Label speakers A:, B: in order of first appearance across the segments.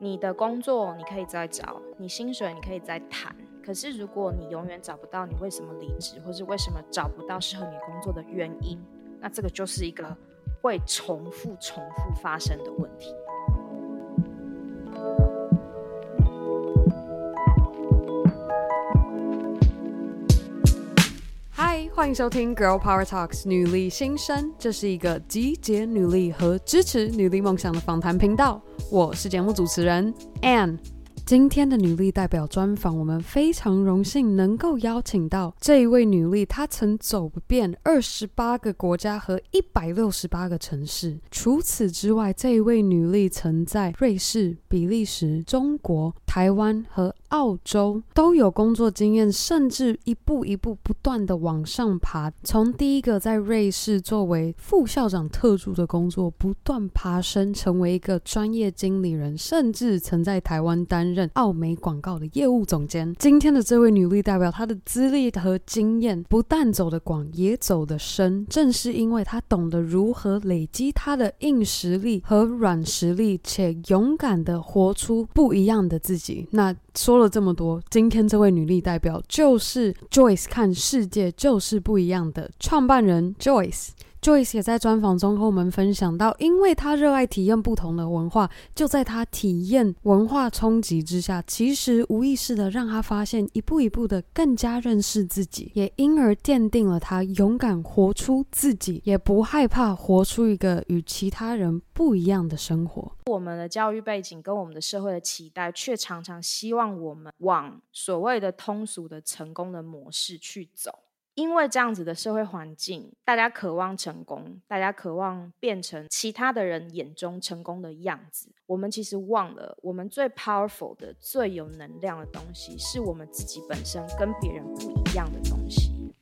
A: 你的工作你可以再找，你薪水你可以再谈。可是如果你永远找不到你为什么离职，或是为什么找不到适合你工作的原因，那这个就是一个会重复、重复发生的问
B: 题。欢迎收听《Girl Power Talks》女力新生，这是一个集结女力和支持女力梦想的访谈频道。我是节目主持人 Anne。今天的女力代表专访，我们非常荣幸能够邀请到这一位女力。她曾走遍二十八个国家和一百六十八个城市。除此之外，这一位女力曾在瑞士、比利时、中国、台湾和澳洲都有工作经验，甚至一步一步不断地往上爬。从第一个在瑞士作为副校长特助的工作，不断爬升，成为一个专业经理人，甚至曾在台湾担任。奥美广告的业务总监。今天的这位女力代表，她的资历和经验不但走得广，也走得深。正是因为她懂得如何累积她的硬实力和软实力，且勇敢地活出不一样的自己。那说了这么多，今天这位女力代表就是 Joyce 看世界就是不一样的创办人 Joyce。Joyce 也在专访中和我们分享到，因为他热爱体验不同的文化，就在他体验文化冲击之下，其实无意识的让他发现，一步一步的更加认识自己，也因而奠定了他勇敢活出自己，也不害怕活出一个与其他人不一样的生活。
A: 我们的教育背景跟我们的社会的期待，却常常希望我们往所谓的通俗的成功的模式去走。因为这样子的社会环境，大家渴望成功，大家渴望变成其他的人眼中成功的样子。我们其实忘了，我们最 powerful 的、最有能量的东西，是我们自己本身跟别人不一样的东西。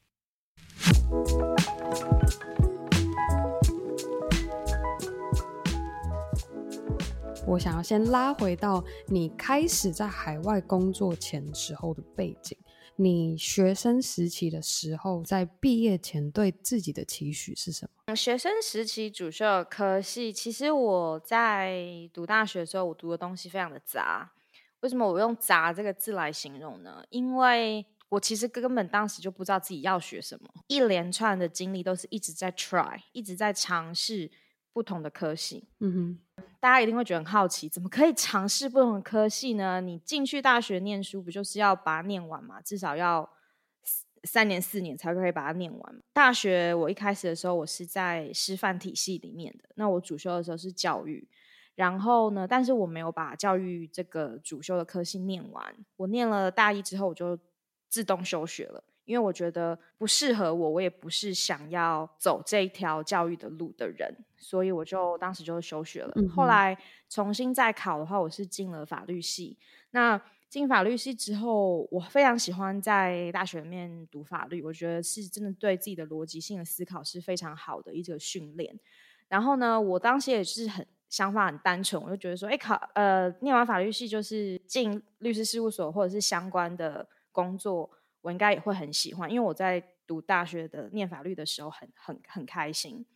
B: 我想要先拉回到你开始在海外工作前时候的背景。你学生时期的时候，在毕业前对自己的期许是什么？
A: 学生时期主修的科系，其实我在读大学的时候，我读的东西非常的杂。为什么我用“杂”这个字来形容呢？因为我其实根本当时就不知道自己要学什么，一连串的经历都是一直在 try，一直在尝试不同的科系。嗯哼。大家一定会觉得很好奇，怎么可以尝试不同的科系呢？你进去大学念书，不就是要把它念完吗？至少要三年四年才可以把它念完。大学我一开始的时候，我是在师范体系里面的，那我主修的时候是教育，然后呢，但是我没有把教育这个主修的科系念完。我念了大一之后，我就自动休学了。因为我觉得不适合我，我也不是想要走这一条教育的路的人，所以我就当时就休学了。嗯、后来重新再考的话，我是进了法律系。那进法律系之后，我非常喜欢在大学里面读法律，我觉得是真的对自己的逻辑性的思考是非常好的一个训练。然后呢，我当时也是很想法很单纯，我就觉得说，哎，考呃念完法律系就是进律师事务所或者是相关的工作。我应该也会很喜欢，因为我在读大学的念法律的时候很很很开心。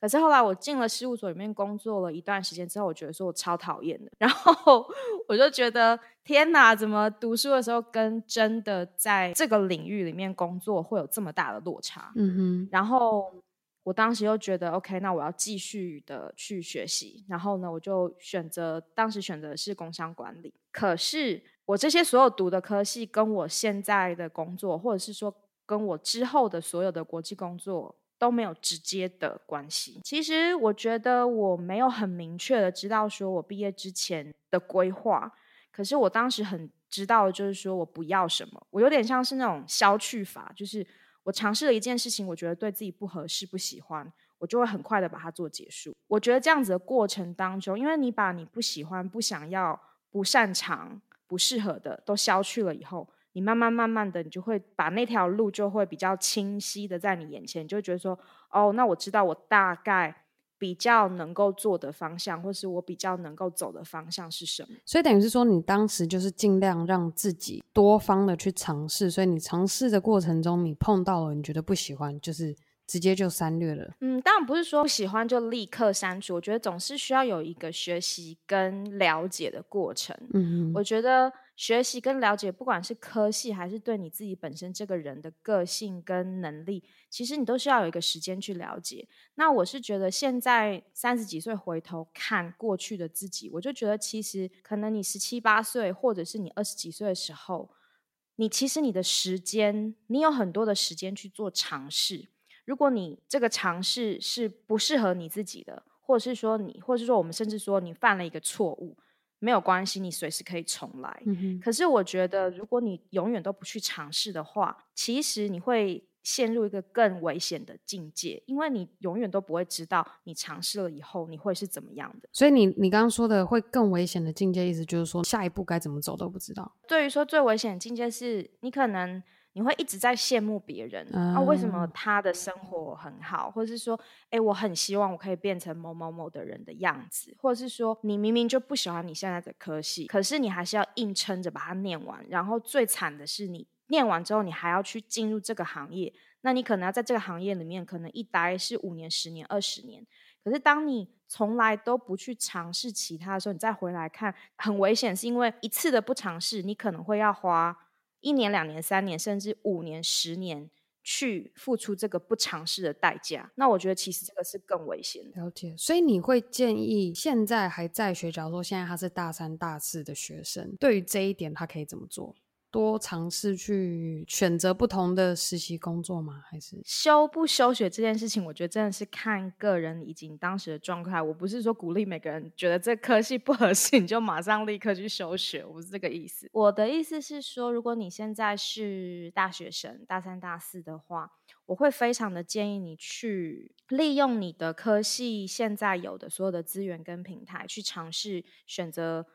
A: 可是后来我进了事务所里面工作了一段时间之后，我觉得说我超讨厌的。然后我就觉得天哪，怎么读书的时候跟真的在这个领域里面工作会有这么大的落差？嗯哼。然后我当时又觉得 OK，那我要继续的去学习。然后呢，我就选择当时选择的是工商管理。可是。我这些所有读的科系，跟我现在的工作，或者是说跟我之后的所有的国际工作都没有直接的关系。其实我觉得我没有很明确的知道说我毕业之前的规划，可是我当时很知道就是说我不要什么。我有点像是那种消去法，就是我尝试了一件事情，我觉得对自己不合适、不喜欢，我就会很快的把它做结束。我觉得这样子的过程当中，因为你把你不喜欢、不想要、不擅长。不适合的都消去了以后，你慢慢慢慢的，你就会把那条路就会比较清晰的在你眼前，你就会觉得说，哦，那我知道我大概比较能够做的方向，或是我比较能够走的方向是什么。
B: 所以等于是说，你当时就是尽量让自己多方的去尝试，所以你尝试的过程中，你碰到了你觉得不喜欢，就是。直接就删略了？
A: 嗯，当然不是说不喜欢就立刻删除，我觉得总是需要有一个学习跟了解的过程。
B: 嗯嗯，
A: 我觉得。学习跟了解，不管是科系还是对你自己本身这个人的个性跟能力，其实你都需要有一个时间去了解。那我是觉得，现在三十几岁回头看过去的自己，我就觉得其实可能你十七八岁，或者是你二十几岁的时候，你其实你的时间，你有很多的时间去做尝试。如果你这个尝试是不适合你自己的，或者是说你，或者是说我们甚至说你犯了一个错误。没有关系，你随时可以重来。嗯。可是我觉得，如果你永远都不去尝试的话，其实你会陷入一个更危险的境界，因为你永远都不会知道你尝试了以后你会是怎么样的。
B: 所以你你刚刚说的会更危险的境界，意思就是说下一步该怎么走都不知道。
A: 对于说最危险的境界是你可能。你会一直在羡慕别人、嗯、啊？为什么他的生活很好？或者是说，哎，我很希望我可以变成某某某的人的样子，或者是说，你明明就不喜欢你现在的科系，可是你还是要硬撑着把它念完。然后最惨的是，你念完之后，你还要去进入这个行业，那你可能要在这个行业里面可能一待是五年、十年、二十年。可是当你从来都不去尝试其他的时候，你再回来看，很危险，是因为一次的不尝试，你可能会要花。一年、两年、三年，甚至五年、十年，去付出这个不尝试的代价，那我觉得其实这个是更危险的。
B: 了解，所以你会建议现在还在学，假如说现在他是大三、大四的学生，对于这一点他可以怎么做？多尝试去选择不同的实习工作吗？还是
A: 休不休学这件事情，我觉得真的是看个人以及你当时的状态。我不是说鼓励每个人觉得这科系不合适你就马上立刻去休学，我不是这个意思。我的意思是说，如果你现在是大学生，大三、大四的话，我会非常的建议你去利用你的科系现在有的所有的资源跟平台，去尝试选择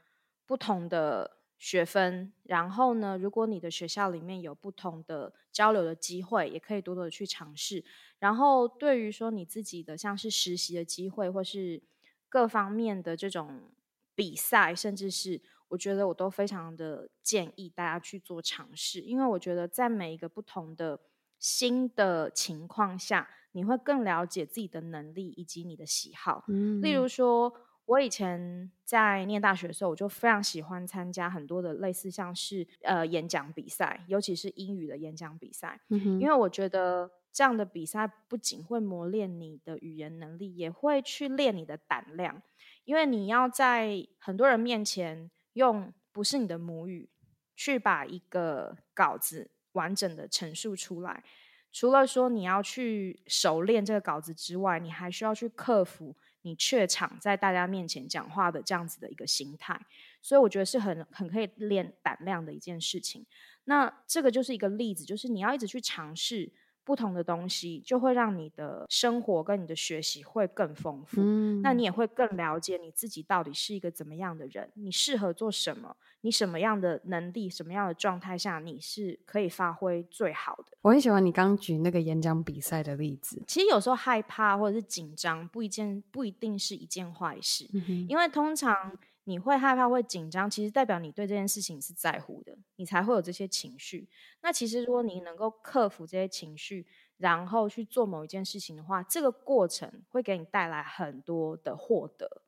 A: 不同的。学分，然后呢，如果你的学校里面有不同的交流的机会，也可以多多的去尝试。然后，对于说你自己的像是实习的机会，或是各方面的这种比赛，甚至是我觉得我都非常的建议大家去做尝试，因为我觉得在每一个不同的新的情况下，你会更了解自己的能力以及你的喜好。嗯，例如说。我以前在念大学的时候，我就非常喜欢参加很多的类似像是呃演讲比赛，尤其是英语的演讲比赛，嗯哼，因为我觉得这样的比赛不仅会磨练你的语言能力，也会去练你的胆量，因为你要在很多人面前用不是你的母语去把一个稿子完整的陈述出来，除了说你要去熟练这个稿子之外，你还需要去克服。你怯场在大家面前讲话的这样子的一个心态，所以我觉得是很很可以练胆量的一件事情。那这个就是一个例子，就是你要一直去尝试不同的东西，就会让你的生活跟你的学习会更丰富。嗯，那你也会更了解你自己到底是一个怎么样的人，你适合做什么，你什么样的能力，什么样的状态下你是可以发挥最好的。
B: 我很喜欢你刚举那个演讲比赛的例子。
A: 其实有时候害怕或者是紧张，不一件不一定是一件坏事，嗯，因为通常。你会害怕、会紧张，其实代表你对这件事情是在乎的，你才会有这些情绪。那其实如果你能够克服这些情绪，然后去做某一件事情的话，这个过程会给你带来很多的获得。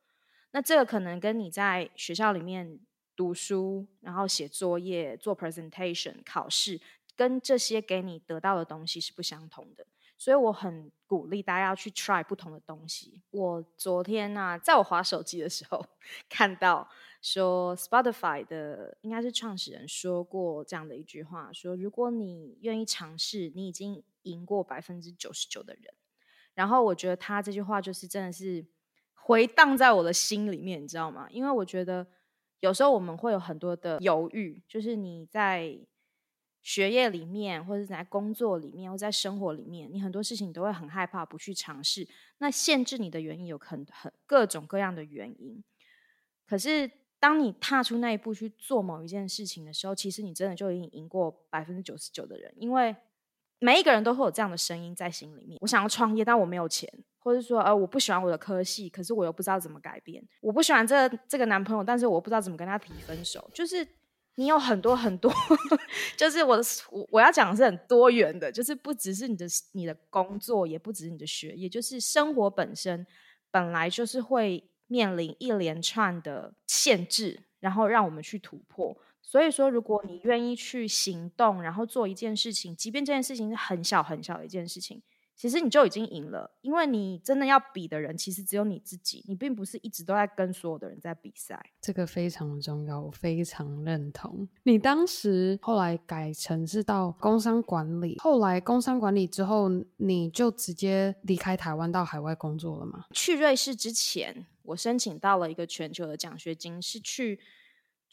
A: 那这个可能跟你在学校里面读书，然后写作业、做 presentation、考试，跟这些给你得到的东西是不相同的。所以我很鼓励大家要去 try 不同的东西。我昨天啊，在我滑手机的时候，看到说 Spotify 的应该是创始人说过这样的一句话：说如果你愿意尝试，你已经赢过百分之九十九的人。然后我觉得他这句话就是真的是回荡在我的心里面，你知道吗？因为我觉得有时候我们会有很多的犹豫，就是你在。学业里面，或者在工作里面，或在生活里面，你很多事情你都会很害怕，不去尝试。那限制你的原因有很很各种各样的原因。可是，当你踏出那一步去做某一件事情的时候，其实你真的就已经赢过百分之九十九的人。因为每一个人都会有这样的声音在心里面：我想要创业，但我没有钱；或者说，呃，我不喜欢我的科系，可是我又不知道怎么改变；我不喜欢这个、这个男朋友，但是我不知道怎么跟他提分手。就是。你有很多很多，就是我我我要讲的是很多元的，就是不只是你的你的工作，也不只是你的学，也就是生活本身本来就是会面临一连串的限制，然后让我们去突破。所以说，如果你愿意去行动，然后做一件事情，即便这件事情是很小很小的一件事情。其实你就已经赢了，因为你真的要比的人，其实只有你自己，你并不是一直都在跟所有的人在比赛。
B: 这个非常重要，我非常认同。你当时后来改成是到工商管理，后来工商管理之后，你就直接离开台湾到海外工作了吗？
A: 去瑞士之前，我申请到了一个全球的奖学金，是去。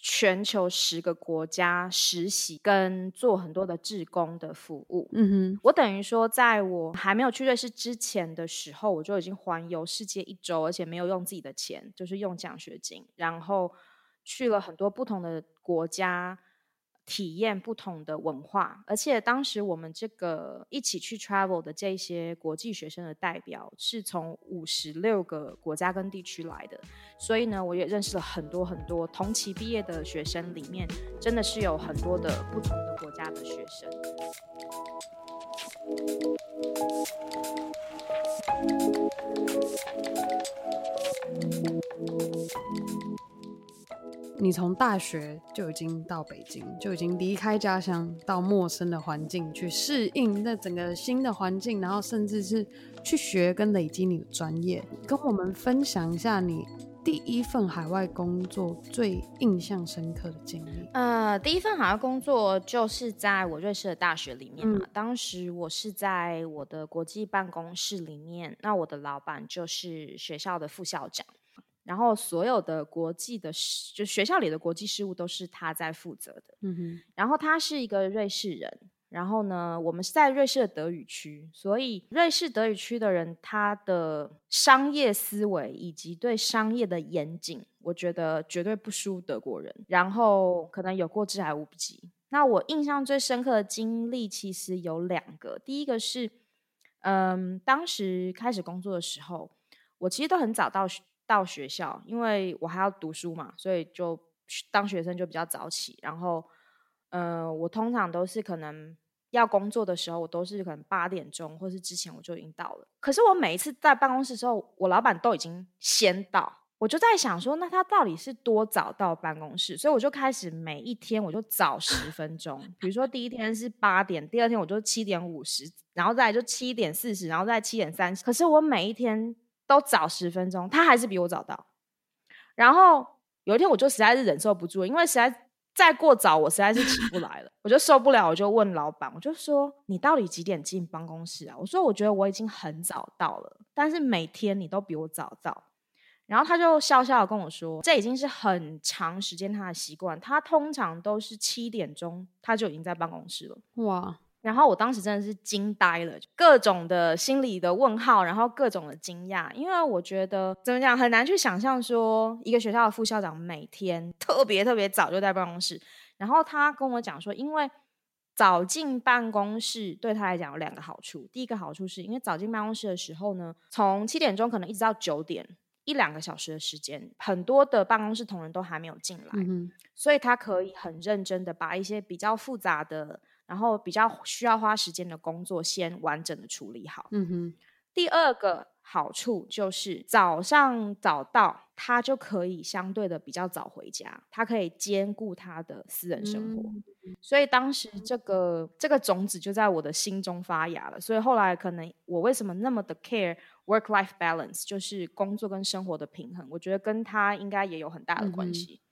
A: 全球十个国家实习跟做很多的志工的服务，
B: 嗯哼，
A: 我等于说，在我还没有去瑞士之前的时候，我就已经环游世界一周，而且没有用自己的钱，就是用奖学金，然后去了很多不同的国家。体验不同的文化，而且当时我们这个一起去 travel 的这些国际学生的代表是从五十六个国家跟地区来的，所以呢，我也认识了很多很多同期毕业的学生，里面真的是有很多的不同的国家的学生。
B: 你从大学就已经到北京，就已经离开家乡，到陌生的环境去适应那整个新的环境，然后甚至是去学跟累积你的专业。跟我们分享一下你第一份海外工作最印象深刻的经历。
A: 呃，第一份海外工作就是在我瑞士的大学里面嘛。嗯、当时我是在我的国际办公室里面，那我的老板就是学校的副校长。然后所有的国际的事，就学校里的国际事务都是他在负责的。
B: 嗯哼。
A: 然后他是一个瑞士人。然后呢，我们是在瑞士的德语区，所以瑞士德语区的人，他的商业思维以及对商业的严谨，我觉得绝对不输德国人。然后可能有过之而无不及。那我印象最深刻的经历其实有两个。第一个是，嗯，当时开始工作的时候，我其实都很早到。到学校，因为我还要读书嘛，所以就当学生就比较早起。然后，呃，我通常都是可能要工作的时候，我都是可能八点钟或是之前我就已经到了。可是我每一次在办公室的时候，我老板都已经先到，我就在想说，那他到底是多早到办公室？所以我就开始每一天我就早十分钟。比如说第一天是八点，第二天我就七点五十，然后再就七点四十，然后再七点三十。可是我每一天。都早十分钟，他还是比我早到。然后有一天，我就实在是忍受不住，因为实在再过早，我实在是起不来了，我就受不了，我就问老板，我就说：“你到底几点进办公室啊？”我说：“我觉得我已经很早到了，但是每天你都比我早到。”然后他就笑笑的跟我说：“这已经是很长时间他的习惯，他通常都是七点钟他就已经在办公室了。”哇！然后我当时真的是惊呆了，各种的心理的问号，然后各种的惊讶，因为我觉得怎么讲很难去想象说一个学校的副校长每天特别特别早就在办公室。然后他跟我讲说，因为早进办公室对他来讲有两个好处。第一个好处是因为早进办公室的时候呢，从七点钟可能一直到九点一两个小时的时间，很多的办公室同仁都还没有进来，嗯、所以他可以很认真的把一些比较复杂的。然后比较需要花时间的工作，先完整的处理好。
B: 嗯哼。
A: 第二个好处就是早上早到，他就可以相对的比较早回家，他可以兼顾他的私人生活。嗯、所以当时这个这个种子就在我的心中发芽了。所以后来可能我为什么那么的 care work-life balance，就是工作跟生活的平衡，我觉得跟他应该也有很大的关系。嗯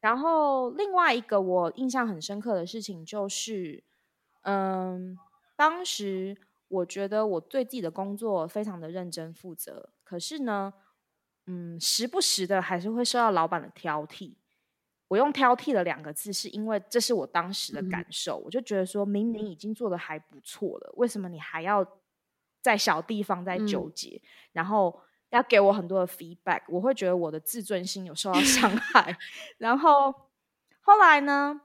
A: 然后另外一个我印象很深刻的事情就是，嗯，当时我觉得我对自己的工作非常的认真负责，可是呢，嗯，时不时的还是会受到老板的挑剔。我用挑剔的两个字，是因为这是我当时的感受，嗯、我就觉得说明明已经做的还不错了，为什么你还要在小地方在纠结？嗯、然后。要给我很多的 feedback，我会觉得我的自尊心有受到伤 害。然后后来呢，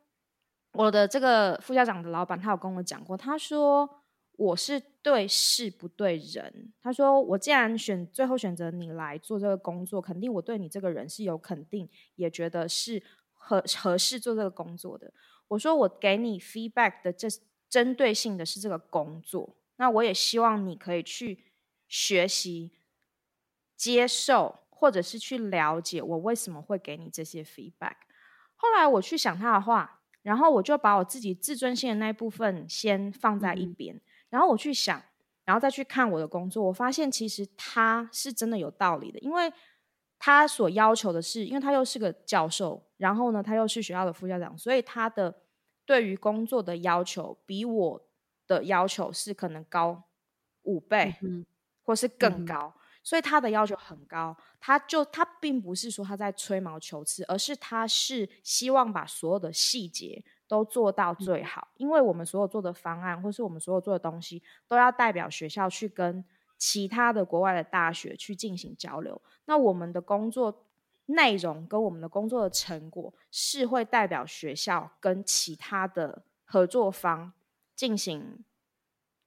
A: 我的这个副校长的老板他有跟我讲过，他说我是对事不对人。他说我既然选最后选择你来做这个工作，肯定我对你这个人是有肯定，也觉得是合合适做这个工作的。我说我给你 feedback 的这针对性的是这个工作，那我也希望你可以去学习、接受，或者是去了解我为什么会给你这些 feedback。后来我去想他的话，然后我就把我自己自尊心的那一部分先放在一边，嗯、然后我去想，然后再去看我的工作，我发现其实他是真的有道理的，因为他所要求的是，因为他又是个教授，然后呢，他又是学校的副校长，所以他的对于工作的要求比我的要求是可能高五倍，嗯、或是更高。嗯所以他的要求很高，他就他并不是说他在吹毛求疵，而是他是希望把所有的细节都做到最好。因为我们所有做的方案，或是我们所有做的东西，都要代表学校去跟其他的国外的大学去进行交流。那我们的工作内容跟我们的工作的成果，是会代表学校跟其他的合作方进行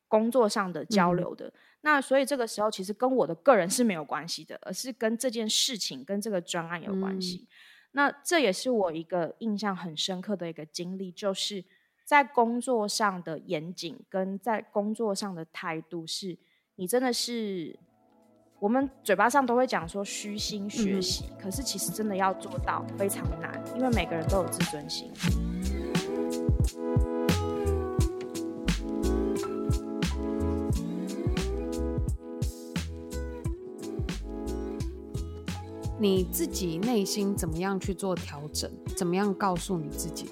A: 工作上的交流的。嗯那所以这个时候其实跟我的个人是没有关系的，而是跟这件事情跟这个专案有关系。嗯、那这也是我一个印象很深刻的一个经历，就是在工作上的严谨跟在工作上的态度，是你真的是我们嘴巴上都会讲说虚心学习，嗯、可是其实真的要做到非常难，因为每个人都有自尊心。
B: 你自己内心怎么样去做调整？怎么样告诉你自己，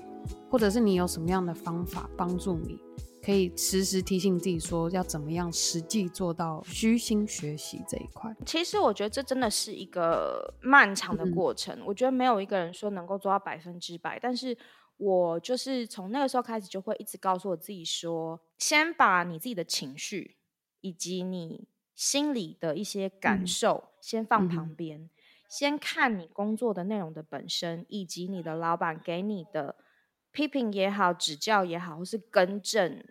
B: 或者是你有什么样的方法帮助你，可以时时提醒自己说要怎么样实际做到虚心学习这一块？
A: 其实我觉得这真的是一个漫长的过程。嗯、我觉得没有一个人说能够做到百分之百，但是我就是从那个时候开始就会一直告诉我自己说，先把你自己的情绪以及你心里的一些感受先放旁边。先看你工作的内容的本身，以及你的老板给你的批评也好、指教也好，或是更正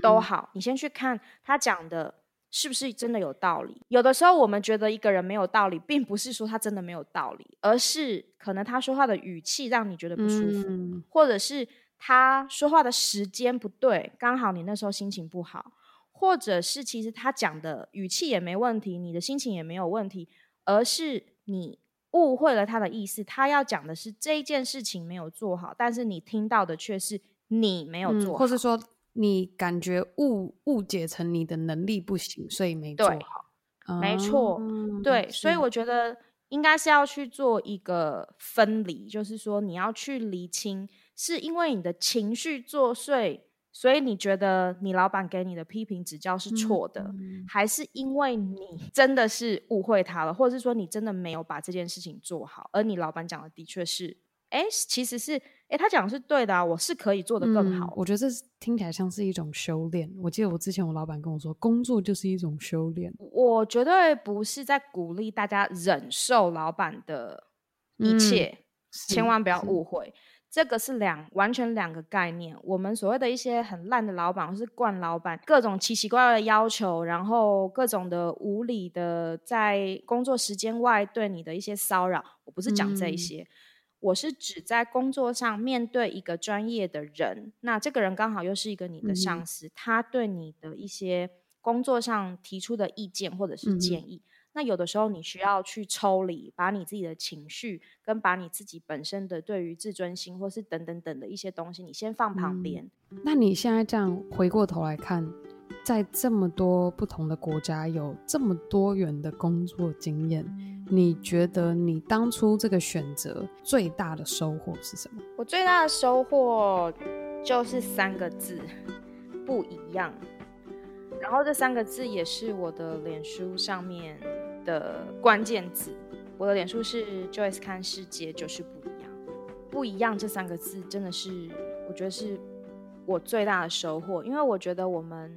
A: 都好，你先去看他讲的是不是真的有道理。有的时候我们觉得一个人没有道理，并不是说他真的没有道理，而是可能他说话的语气让你觉得不舒服，或者是他说话的时间不对，刚好你那时候心情不好，或者是其实他讲的语气也没问题，你的心情也没有问题，而是。你误会了他的意思，他要讲的是这件事情没有做好，但是你听到的却是你没有做好，
B: 嗯、或是说你感觉误误解成你的能力不行，所以没做好。
A: 对没错，嗯、对，所以我觉得应该是要去做一个分离，就是说你要去厘清，是因为你的情绪作祟。所以你觉得你老板给你的批评指教是错的，嗯、还是因为你真的是误会他了，或者是说你真的没有把这件事情做好，而你老板讲的的确是，哎，其实是，哎，他讲的是对的啊，我是可以做得更好。
B: 嗯、我觉得这听起来像是一种修炼。我记得我之前我老板跟我说，工作就是一种修炼。
A: 我绝对不是在鼓励大家忍受老板的一切，嗯、千万不要误会。这个是两完全两个概念。我们所谓的一些很烂的老板，或是惯老板，各种奇奇怪怪的要求，然后各种的无理的在工作时间外对你的一些骚扰，我不是讲这一些，嗯、我是指在工作上面对一个专业的人，那这个人刚好又是一个你的上司，嗯、他对你的一些工作上提出的意见或者是建议。嗯那有的时候你需要去抽离，把你自己的情绪跟把你自己本身的对于自尊心或是等等等的一些东西，你先放旁边。
B: 嗯，那你现在这样回过头来看，在这么多不同的国家有这么多元的工作经验，你觉得你当初这个选择最大的收获是什么？
A: 我最大的收获就是三个字：不一样。然后这三个字也是我的脸书上面的关键字。我的脸书是 Joyce 看世界就是不一样，不一样这三个字真的是我觉得是我最大的收获，因为我觉得我们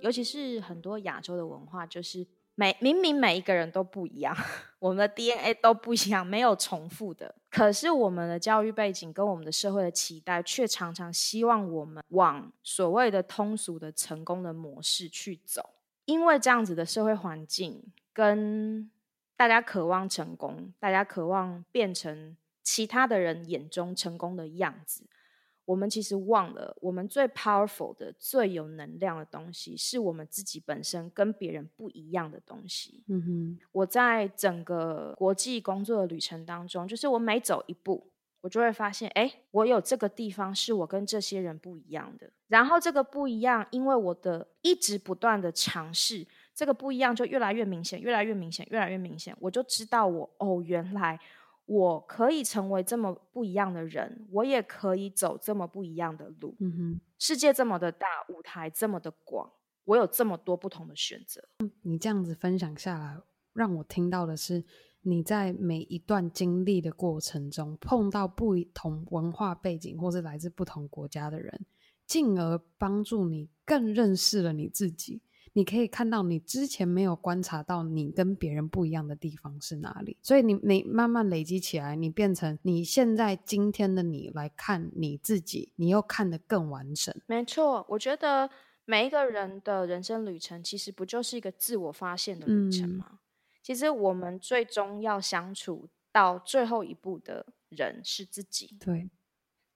A: 尤其是很多亚洲的文化就是。每明明每一个人都不一样，我们的 DNA 都不一样，没有重复的。可是我们的教育背景跟我们的社会的期待，却常常希望我们往所谓的通俗的成功的模式去走。因为这样子的社会环境，跟大家渴望成功，大家渴望变成其他的人眼中成功的样子。我们其实忘了，我们最 powerful 的、最有能量的东西，是我们自己本身跟别人不一样的东西。
B: 嗯哼，
A: 我在整个国际工作的旅程当中，就是我每走一步，我就会发现，哎，我有这个地方是我跟这些人不一样的。然后这个不一样，因为我的一直不断的尝试，这个不一样就越来越明显，越来越明显，越来越明显。我就知道我，哦，原来。我可以成为这么不一样的人，我也可以走这么不一样的路。
B: 嗯哼，
A: 世界这么的大，舞台这么的广，我有这么多不同的选择。
B: 你这样子分享下来，让我听到的是你在每一段经历的过程中，碰到不同文化背景或是来自不同国家的人，进而帮助你更认识了你自己。你可以看到你之前没有观察到你跟别人不一样的地方是哪里，所以你你慢慢累积起来，你变成你现在今天的你来看你自己，你又看得更完整。
A: 没错，我觉得每一个人的人生旅程其实不就是一个自我发现的旅程吗？嗯。其实我们最终要相处到最后一步的人是自己。
B: 对。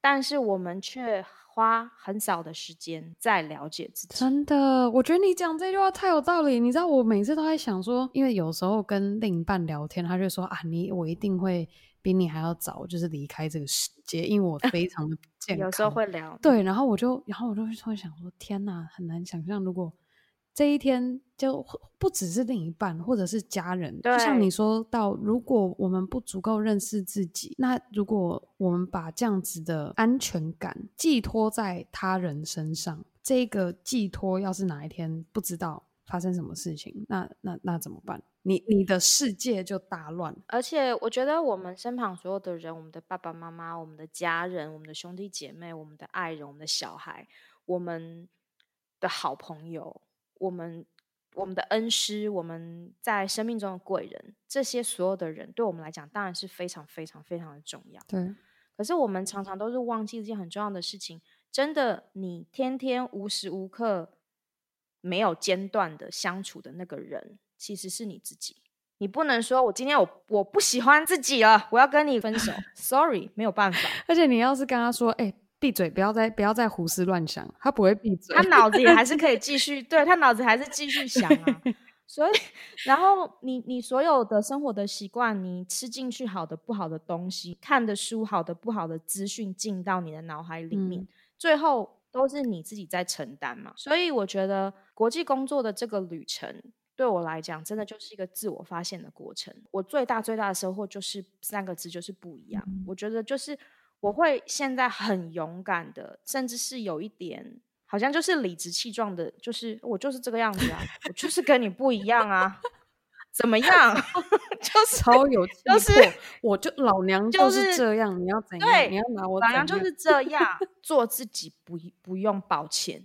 A: 但是我们却花很少的时间在了解自己。
B: 真的，我觉得你讲这句话太有道理。你知道，我每次都在想说，因为有时候跟另一半聊天，他就说啊，你我一定会比你还要早，就是离开这个世界，因为我非常的不健康。
A: 有时候会聊，
B: 对，然后我就，然后我就会突然想说，天哪，很难想象如果。这一天就不只是另一半，或者是家人。就像你说到，如果我们不足够认识自己，那如果我们把这样子的安全感寄托在他人身上，这个寄托要是哪一天不知道发生什么事情，那那那怎么办？你你的世界就大乱。
A: 而且我觉得我们身旁所有的人，我们的爸爸妈妈、我们的家人、我们的兄弟姐妹、我们的爱人、我们的小孩、我们的好朋友。我们、我们的恩师，我们在生命中的贵人，这些所有的人，对我们来讲当然是非常、非常、非常的重要。
B: 对。
A: 可是我们常常都是忘记一件很重要的事情，真的，你天天无时无刻没有间断的相处的那个人，其实是你自己。你不能说我今天我我不喜欢自己了，我要跟你分手。Sorry，没有办法。
B: 而且你要是跟他说，哎、欸。闭嘴！不要再不要再胡思乱想。他不会闭嘴，
A: 他脑子也还是 可以继续。对，他脑子还是继续想啊。所以，然后你你所有的生活的习惯，你吃进去好的不好的东西，看的书好的不好的资讯进到你的脑海里面，嗯，最后都是你自己在承担嘛。所以，我觉得国际工作的这个旅程对我来讲，真的就是一个自我发现的过程。我最大最大的收获就是三个字，就是不一样。嗯，我觉得就是。我会现在很勇敢的，甚至是有一点，好像就是理直气壮的，就是我就是这个样子啊，我就是跟你不一样啊，怎么样？就是
B: 超有气魄，
A: 就是
B: 我就老娘就是这样，
A: 就是、
B: 你要怎
A: 样？
B: 你要拿我？
A: 老娘就是这样，做自己不不用抱歉，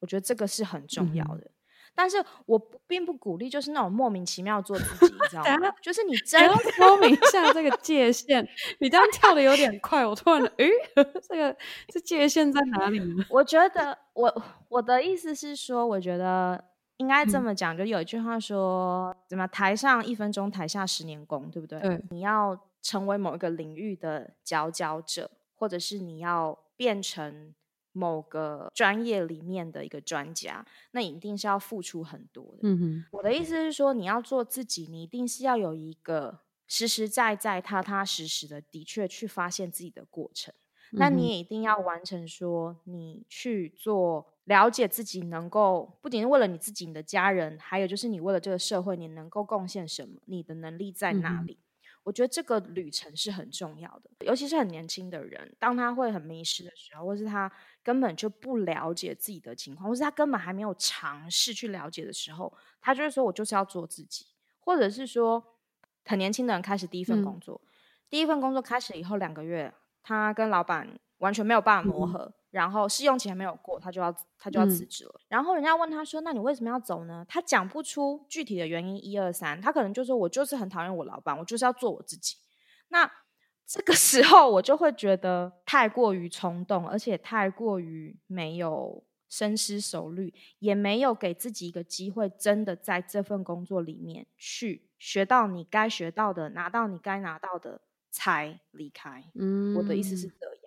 A: 我觉得这个是很重要的。嗯但是我并不鼓励，就是那种莫名其妙做自己，你知道吗？就是你真要
B: 说明一下这个界限。你这样跳的有点快，我突然诶，这个这界限在哪里呢？
A: 我觉得我我的意思是说，我觉得应该这么讲，就有一句话说，怎么台上一分钟，台下十年功，对不对？
B: 对。
A: 你要成为某一个领域的佼佼者，或者是你要变成。某个专业里面的一个专家，那一定是要付出很多的。
B: 嗯哼，
A: 我的意思是说，你要做自己，你一定是要有一个实实在在、踏踏实实的，的确去发现自己的过程。嗯、那你也一定要完成，说你去做了解自己，能够不仅是为了你自己、你的家人，还有就是你为了这个社会，你能够贡献什么？你的能力在哪里？嗯我觉得这个旅程是很重要的，尤其是很年轻的人，当他会很迷失的时候，或是他根本就不了解自己的情况，或是他根本还没有尝试去了解的时候，他就是说我就是要做自己，或者是说很年轻的人开始第一份工作，嗯、第一份工作开始以后两个月，他跟老板完全没有办法磨合。嗯然后试用期还没有过，他就要他就要辞职了，嗯。然后人家问他说：“那你为什么要走呢？”他讲不出具体的原因，一二三，他可能就说：“我就是很讨厌我老板，我就是要做我自己。”那这个时候我就会觉得太过于冲动，而且太过于没有深思熟虑，也没有给自己一个机会，真的在这份工作里面去学到你该学到的，拿到你该拿到的才离开。
B: 嗯，
A: 我的意思是这样，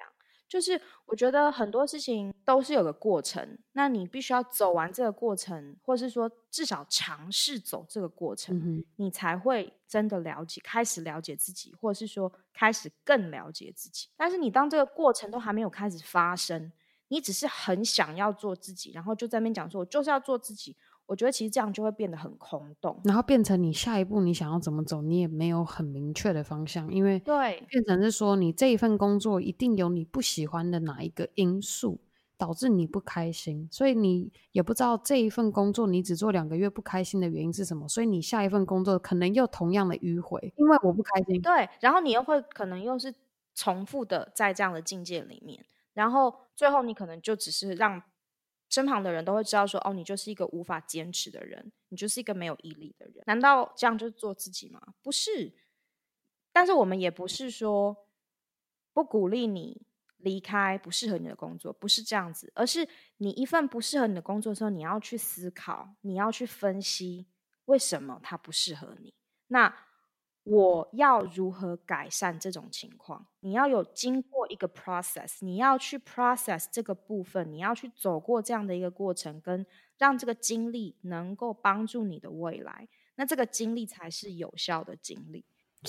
A: 就是我觉得很多事情都是有个过程，那你必须要走完这个过程，或是说至少尝试走这个过程，
B: 嗯，
A: 你才会真的了解，开始了解自己，或者是说开始更了解自己。但是你当这个过程都还没有开始发生，你只是很想要做自己，然后就在那边讲说，我就是要做自己。我觉得其实这样就会变得很空洞，
B: 然后变成你下一步你想要怎么走，你也没有很明确的方向，因为
A: 对，
B: 变成是说你这一份工作一定有你不喜欢的哪一个因素导致你不开心，所以你也不知道这一份工作你只做两个月不开心的原因是什么，所以你下一份工作可能又同样的迂回，因为我不开心。
A: 对，然后你又会可能又是重复的在这样的境界里面，然后最后你可能就只是让。身旁的人都会知道说，哦，你就是一个无法坚持的人，你就是一个没有毅力的人。难道这样就是做自己吗？不是。但是我们也不是说不鼓励你离开不适合你的工作，不是这样子，而是你一份不适合你的工作的时候，你要去思考，你要去分析为什么它不适合你。那我要如何改善这种情况？你要有经过一个 process，你要去 process 这个部分，你要去走过这样的一个过程，跟让这个经历能够帮助你的未来，那这个经历才是有效的经历。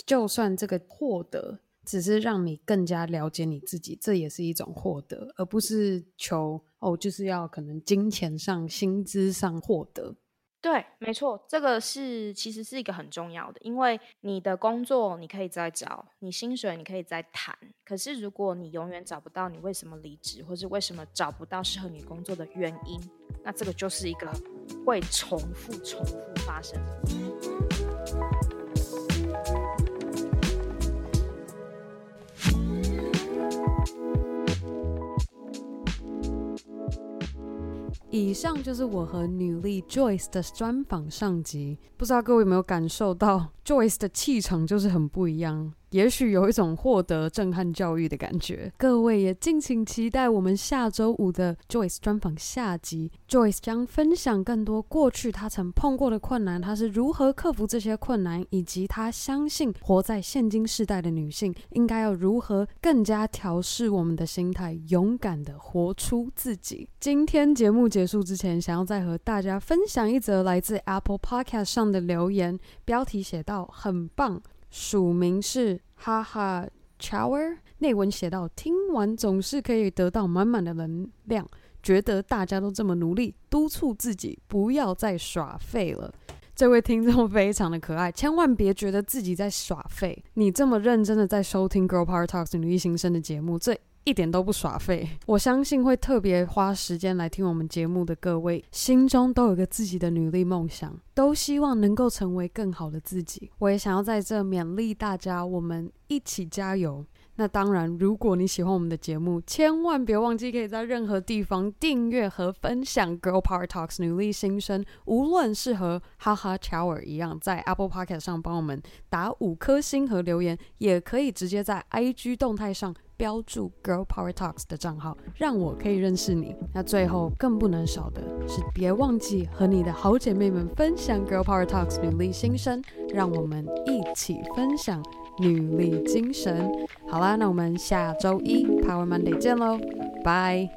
B: 就算这个获得只是让你更加了解你自己，这也是一种获得，而不是求哦，就是要可能金钱上、薪资上获得。
A: 对，没错，这个是其实是一个很重要的，因为你的工作你可以再找，你薪水你可以再谈，可是如果你永远找不到你为什么离职，或是为什么找不到适合你工作的原因，那这个就是一个会重复、重复发生的。
B: 以上就是我和女力 Joyce 的专访上集，不知道各位有没有感受到 Joyce 的气场就是很不一样。也许有一种获得震撼教育的感觉，各位也敬请期待我们下周五的 Joyce 专访下集。Joyce 将分享更多过去他曾碰过的困难，他是如何克服这些困难，以及他相信活在现今世代的女性应该要如何更加调试我们的心态，勇敢地活出自己。今天节目结束之前，想要再和大家分享一则来自 Apple Podcast 上的留言，标题写道：“很棒。”署名是哈哈 Chower，内文写道：听完总是可以得到满满的能量，觉得大家都这么努力，督促自己不要再耍废了。这位听众非常的可爱，千万别觉得自己在耍废，你这么认真的在收听 Girl Power Talks 女力新生的节目，这。一点都不耍废，我相信会特别花时间来听我们节目的各位，心中都有个自己的努力梦想，都希望能够成为更好的自己。我也想要在这勉励大家，我们一起加油。那当然，如果你喜欢我们的节目，千万别忘记可以在任何地方订阅和分享《Girl Power Talks》女力新生。无论是和哈哈乔尔一样，在 Apple Podcast 上帮我们打五颗星和留言，也可以直接在 IG 动态上标注 “Girl Power Talks” 的账号，让我可以认识你。那最后更不能少的是，别忘记和你的好姐妹们分享《Girl Power Talks》女力新生，让我们一起分享。女力精神，好啦，那我们下周一 Power Monday 见喽，拜。